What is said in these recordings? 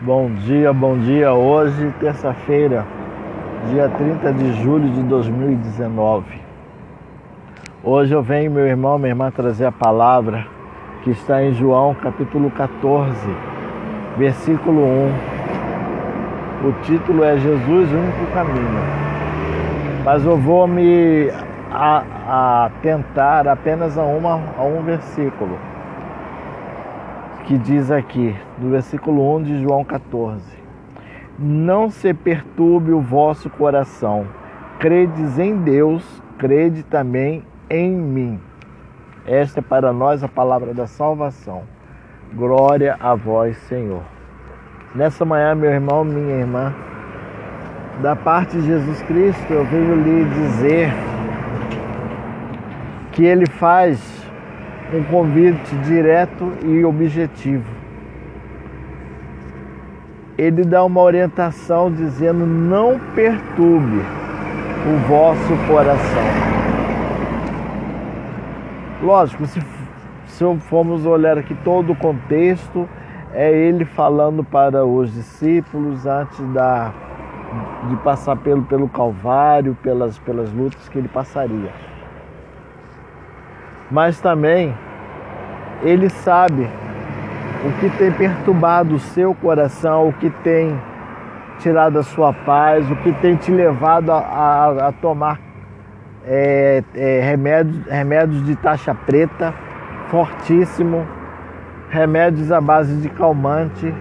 Bom dia, bom dia. Hoje, terça-feira, dia 30 de julho de 2019. Hoje eu venho, meu irmão, minha irmã, trazer a palavra que está em João capítulo 14, versículo 1. O título é Jesus, o único caminho. Mas eu vou me atentar apenas a, uma, a um versículo que diz aqui, no versículo 1 de João 14: Não se perturbe o vosso coração, credes em Deus, crede também em mim. Esta é para nós a palavra da salvação. Glória a vós, Senhor. Nessa manhã, meu irmão, minha irmã, da parte de Jesus Cristo, eu venho lhe dizer que ele faz um convite direto e objetivo. Ele dá uma orientação dizendo: não perturbe o vosso coração. Lógico, se, se formos olhar aqui todo o contexto, é ele falando para os discípulos antes da, de passar pelo, pelo Calvário, pelas, pelas lutas que ele passaria mas também ele sabe o que tem perturbado o seu coração, o que tem tirado a sua paz, o que tem te levado a, a, a tomar é, é, remédios, remédios de taxa preta, fortíssimo, remédios à base de calmante,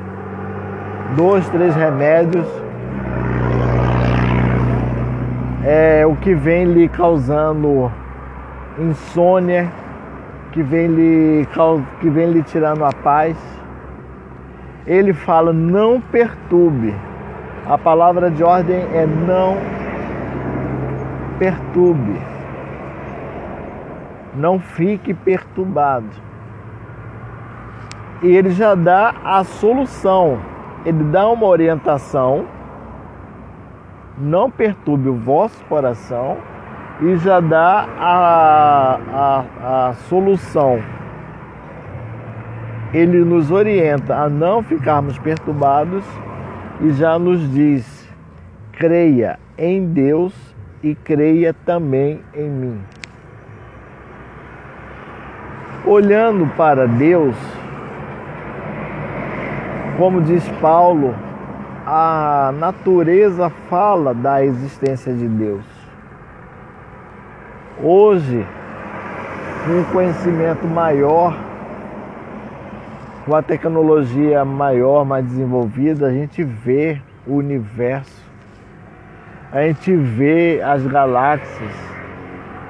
dois, três remédios, é o que vem lhe causando insônia que vem lhe, que vem lhe tirando a paz. Ele fala: não perturbe. A palavra de ordem é não perturbe. Não fique perturbado. E ele já dá a solução. Ele dá uma orientação. Não perturbe o vosso coração e já dá a, a, a solução. Ele nos orienta a não ficarmos perturbados e já nos diz: creia em Deus e creia também em mim. Olhando para Deus, como diz Paulo, a natureza fala da existência de Deus. Hoje, um conhecimento maior, com a tecnologia maior, mais desenvolvida, a gente vê o universo, a gente vê as galáxias,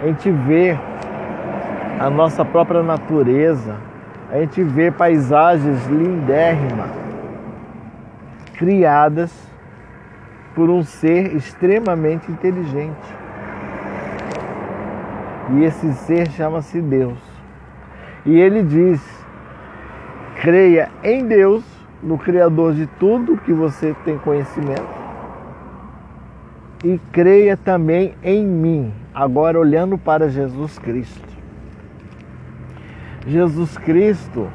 a gente vê a nossa própria natureza, a gente vê paisagens lindérrimas, criadas por um ser extremamente inteligente. E esse ser chama-se Deus. E ele diz: creia em Deus, no Criador de tudo que você tem conhecimento, e creia também em mim, agora olhando para Jesus Cristo. Jesus Cristo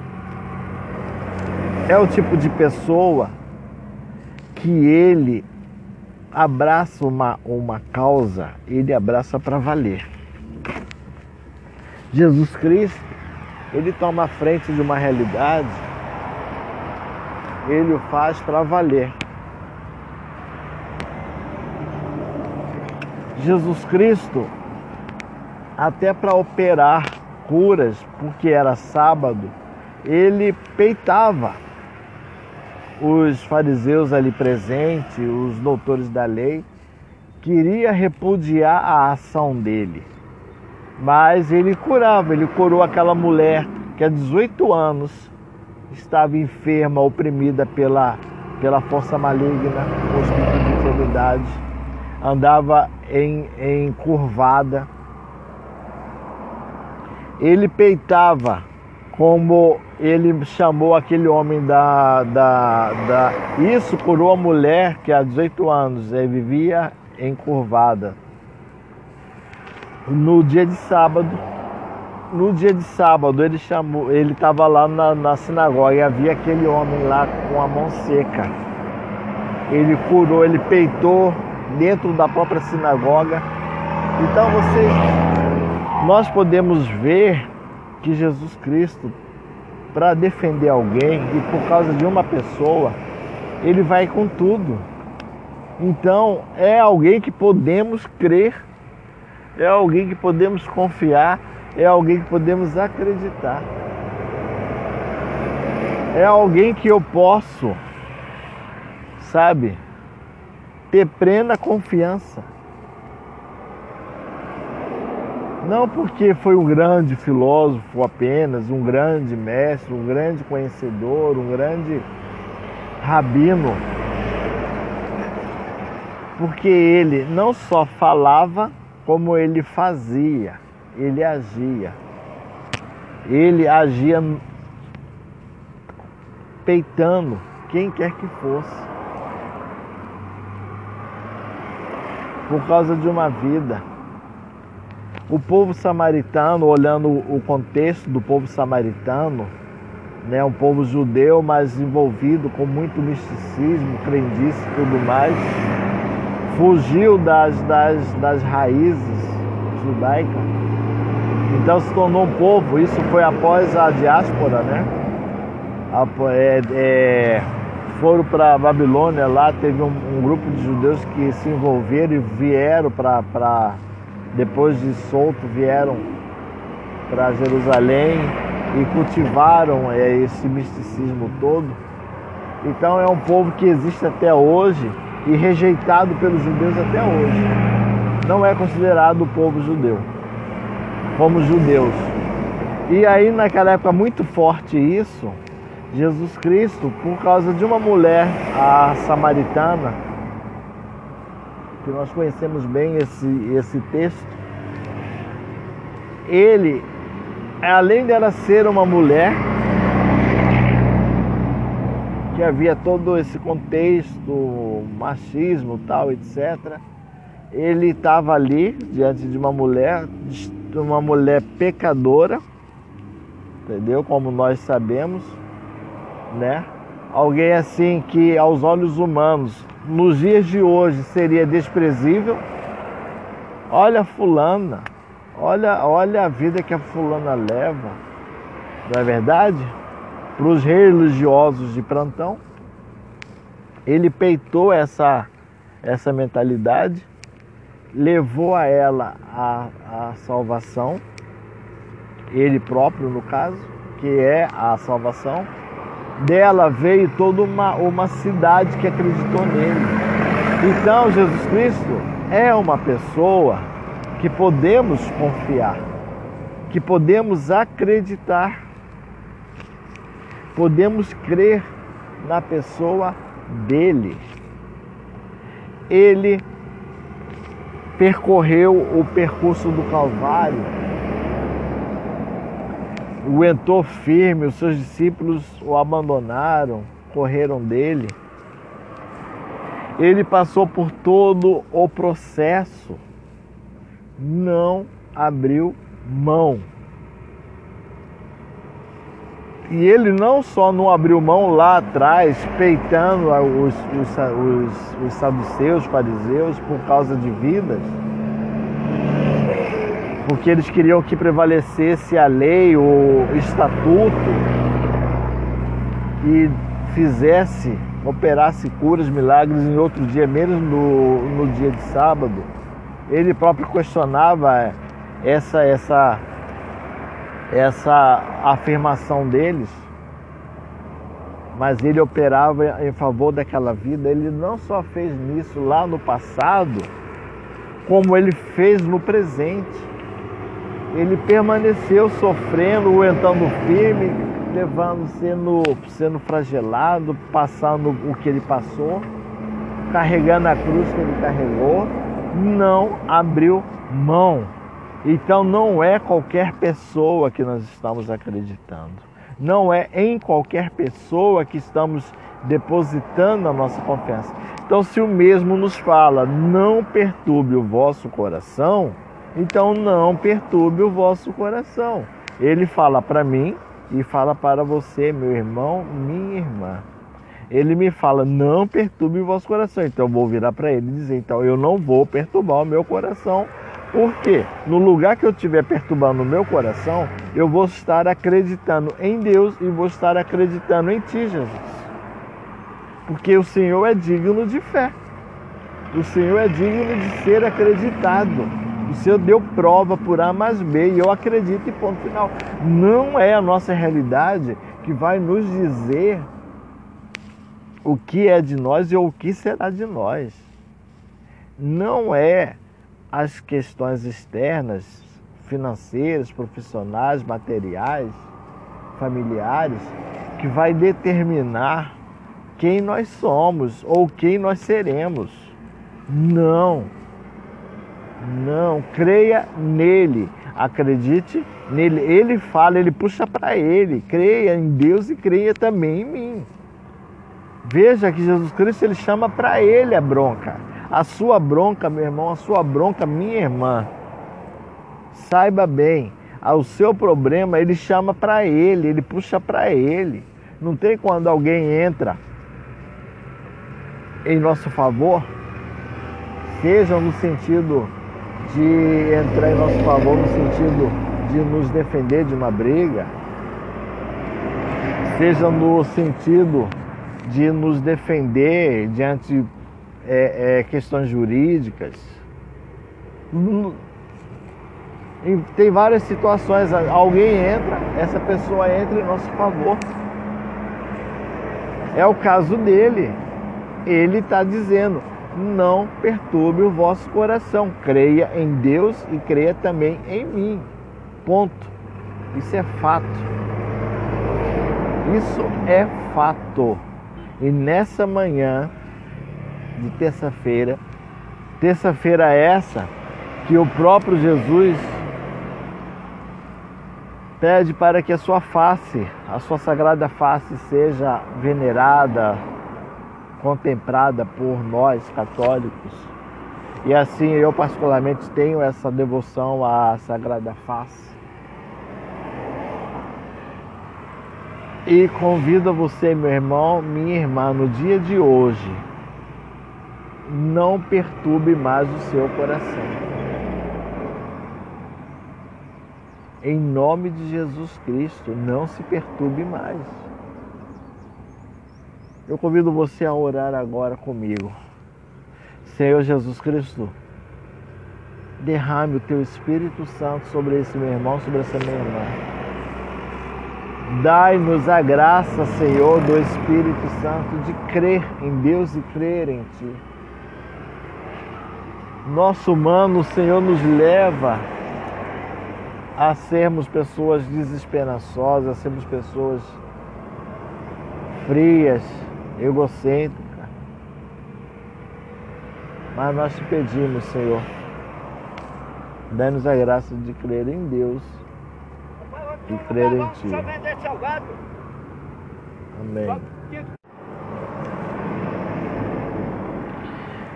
é o tipo de pessoa que ele abraça uma, uma causa, ele abraça para valer. Jesus Cristo, ele toma a frente de uma realidade, ele o faz para valer. Jesus Cristo, até para operar curas, porque era sábado, ele peitava os fariseus ali presentes, os doutores da lei, queria repudiar a ação dele. Mas ele curava, ele curou aquela mulher que há 18 anos estava enferma, oprimida pela, pela força maligna, com espírito de enfermidade, andava em, em curvada. Ele peitava, como ele chamou aquele homem da, da, da. Isso curou a mulher que há 18 anos eh, vivia encurvada no dia de sábado, no dia de sábado ele chamou, ele estava lá na, na sinagoga e havia aquele homem lá com a mão seca. Ele curou, ele peitou dentro da própria sinagoga. Então vocês, nós podemos ver que Jesus Cristo, para defender alguém e por causa de uma pessoa, ele vai com tudo. Então é alguém que podemos crer, é alguém que podemos confiar, é alguém que podemos acreditar. É alguém que eu posso, sabe, ter plena confiança. Não porque foi um grande filósofo apenas, um grande mestre, um grande conhecedor, um grande rabino, porque ele não só falava, como ele fazia, ele agia. Ele agia peitando quem quer que fosse. Por causa de uma vida. O povo samaritano, olhando o contexto do povo samaritano, né, um povo judeu, mas envolvido com muito misticismo, crendice e tudo mais, fugiu das, das, das raízes judaicas, então se tornou um povo. Isso foi após a diáspora, né? É, é, foram para Babilônia, lá teve um, um, grupo de judeus que se envolveram e vieram para, depois de solto, vieram para Jerusalém e cultivaram é, esse misticismo todo. Então é um povo que existe até hoje e rejeitado pelos judeus até hoje. Não é considerado o povo judeu, como judeus. E aí naquela época muito forte isso, Jesus Cristo, por causa de uma mulher, a samaritana, que nós conhecemos bem esse, esse texto, ele além dela ser uma mulher, que havia todo esse contexto, machismo, tal, etc. Ele estava ali diante de uma mulher, de uma mulher pecadora, entendeu? Como nós sabemos, né? Alguém assim que aos olhos humanos, nos dias de hoje seria desprezível. Olha fulana, Olha, olha a vida que a fulana leva, não é verdade? Para os religiosos de plantão. Ele peitou essa, essa mentalidade, levou a ela a, a salvação, ele próprio no caso, que é a salvação. Dela veio toda uma, uma cidade que acreditou nele. Então Jesus Cristo é uma pessoa que podemos confiar, que podemos acreditar, podemos crer na pessoa dele. Ele percorreu o percurso do Calvário, aguentou firme, os seus discípulos o abandonaram, correram dele. Ele passou por todo o processo não abriu mão. E ele não só não abriu mão lá atrás, peitando os, os, os, os saduceus, fariseus, por causa de vidas, porque eles queriam que prevalecesse a lei, o estatuto, e fizesse, operasse curas, milagres em outro dia, menos no, no dia de sábado. Ele próprio questionava essa, essa, essa afirmação deles, mas ele operava em favor daquela vida. Ele não só fez nisso lá no passado, como ele fez no presente. Ele permaneceu sofrendo, aguentando firme, levando, sendo, sendo flagelado, passando o que ele passou, carregando a cruz que ele carregou não abriu mão. Então não é qualquer pessoa que nós estamos acreditando. Não é em qualquer pessoa que estamos depositando a nossa confiança. Então, se o mesmo nos fala, não perturbe o vosso coração, então não perturbe o vosso coração. Ele fala para mim e fala para você, meu irmão, minha irmã. Ele me fala: não perturbe o vosso coração. Então eu vou virar para ele e dizer: então eu não vou perturbar o meu coração. Porque no lugar que eu estiver perturbando o meu coração, eu vou estar acreditando em Deus e vou estar acreditando em Ti, Jesus. Porque o Senhor é digno de fé. O Senhor é digno de ser acreditado. O Senhor deu prova por A mais B e eu acredito e ponto final. Não é a nossa realidade que vai nos dizer o que é de nós e o que será de nós. Não é as questões externas, financeiras, profissionais, materiais, familiares, que vai determinar quem nós somos ou quem nós seremos. Não. Não, creia nele, acredite nele. Ele fala, ele puxa para ele. Creia em Deus e creia também em mim. Veja que Jesus Cristo ele chama para ele a bronca. A sua bronca, meu irmão, a sua bronca, minha irmã. Saiba bem, o seu problema ele chama para ele, ele puxa para ele. Não tem quando alguém entra em nosso favor, seja no sentido de entrar em nosso favor, no sentido de nos defender de uma briga, seja no sentido de nos defender diante é, é, questões jurídicas. Tem várias situações, alguém entra, essa pessoa entra em nosso favor. É o caso dele ele está dizendo: não perturbe o vosso coração, creia em Deus e creia também em mim. Ponto. Isso é fato. Isso é fato. E nessa manhã de terça-feira, terça-feira essa que o próprio Jesus pede para que a sua face, a sua sagrada face seja venerada, contemplada por nós católicos. E assim eu particularmente tenho essa devoção à Sagrada Face. E convido você, meu irmão, minha irmã, no dia de hoje, não perturbe mais o seu coração. Em nome de Jesus Cristo, não se perturbe mais. Eu convido você a orar agora comigo. Senhor Jesus Cristo, derrame o teu Espírito Santo sobre esse meu irmão, sobre essa minha irmã. Dai-nos a graça, Senhor, do Espírito Santo de crer em Deus e crer em Ti. Nosso humano, Senhor, nos leva a sermos pessoas desesperançosas, a sermos pessoas frias, egocêntrica. Mas nós te pedimos, Senhor, dá-nos a graça de crer em Deus e crer em Ti. Amém.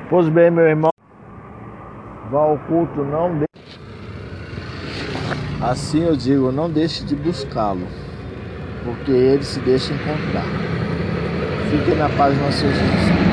Pois bem, meu irmão, vá ao culto, não deixe. Assim eu digo, não deixe de buscá-lo, porque ele se deixa encontrar. Fique na paz nosso Jesus.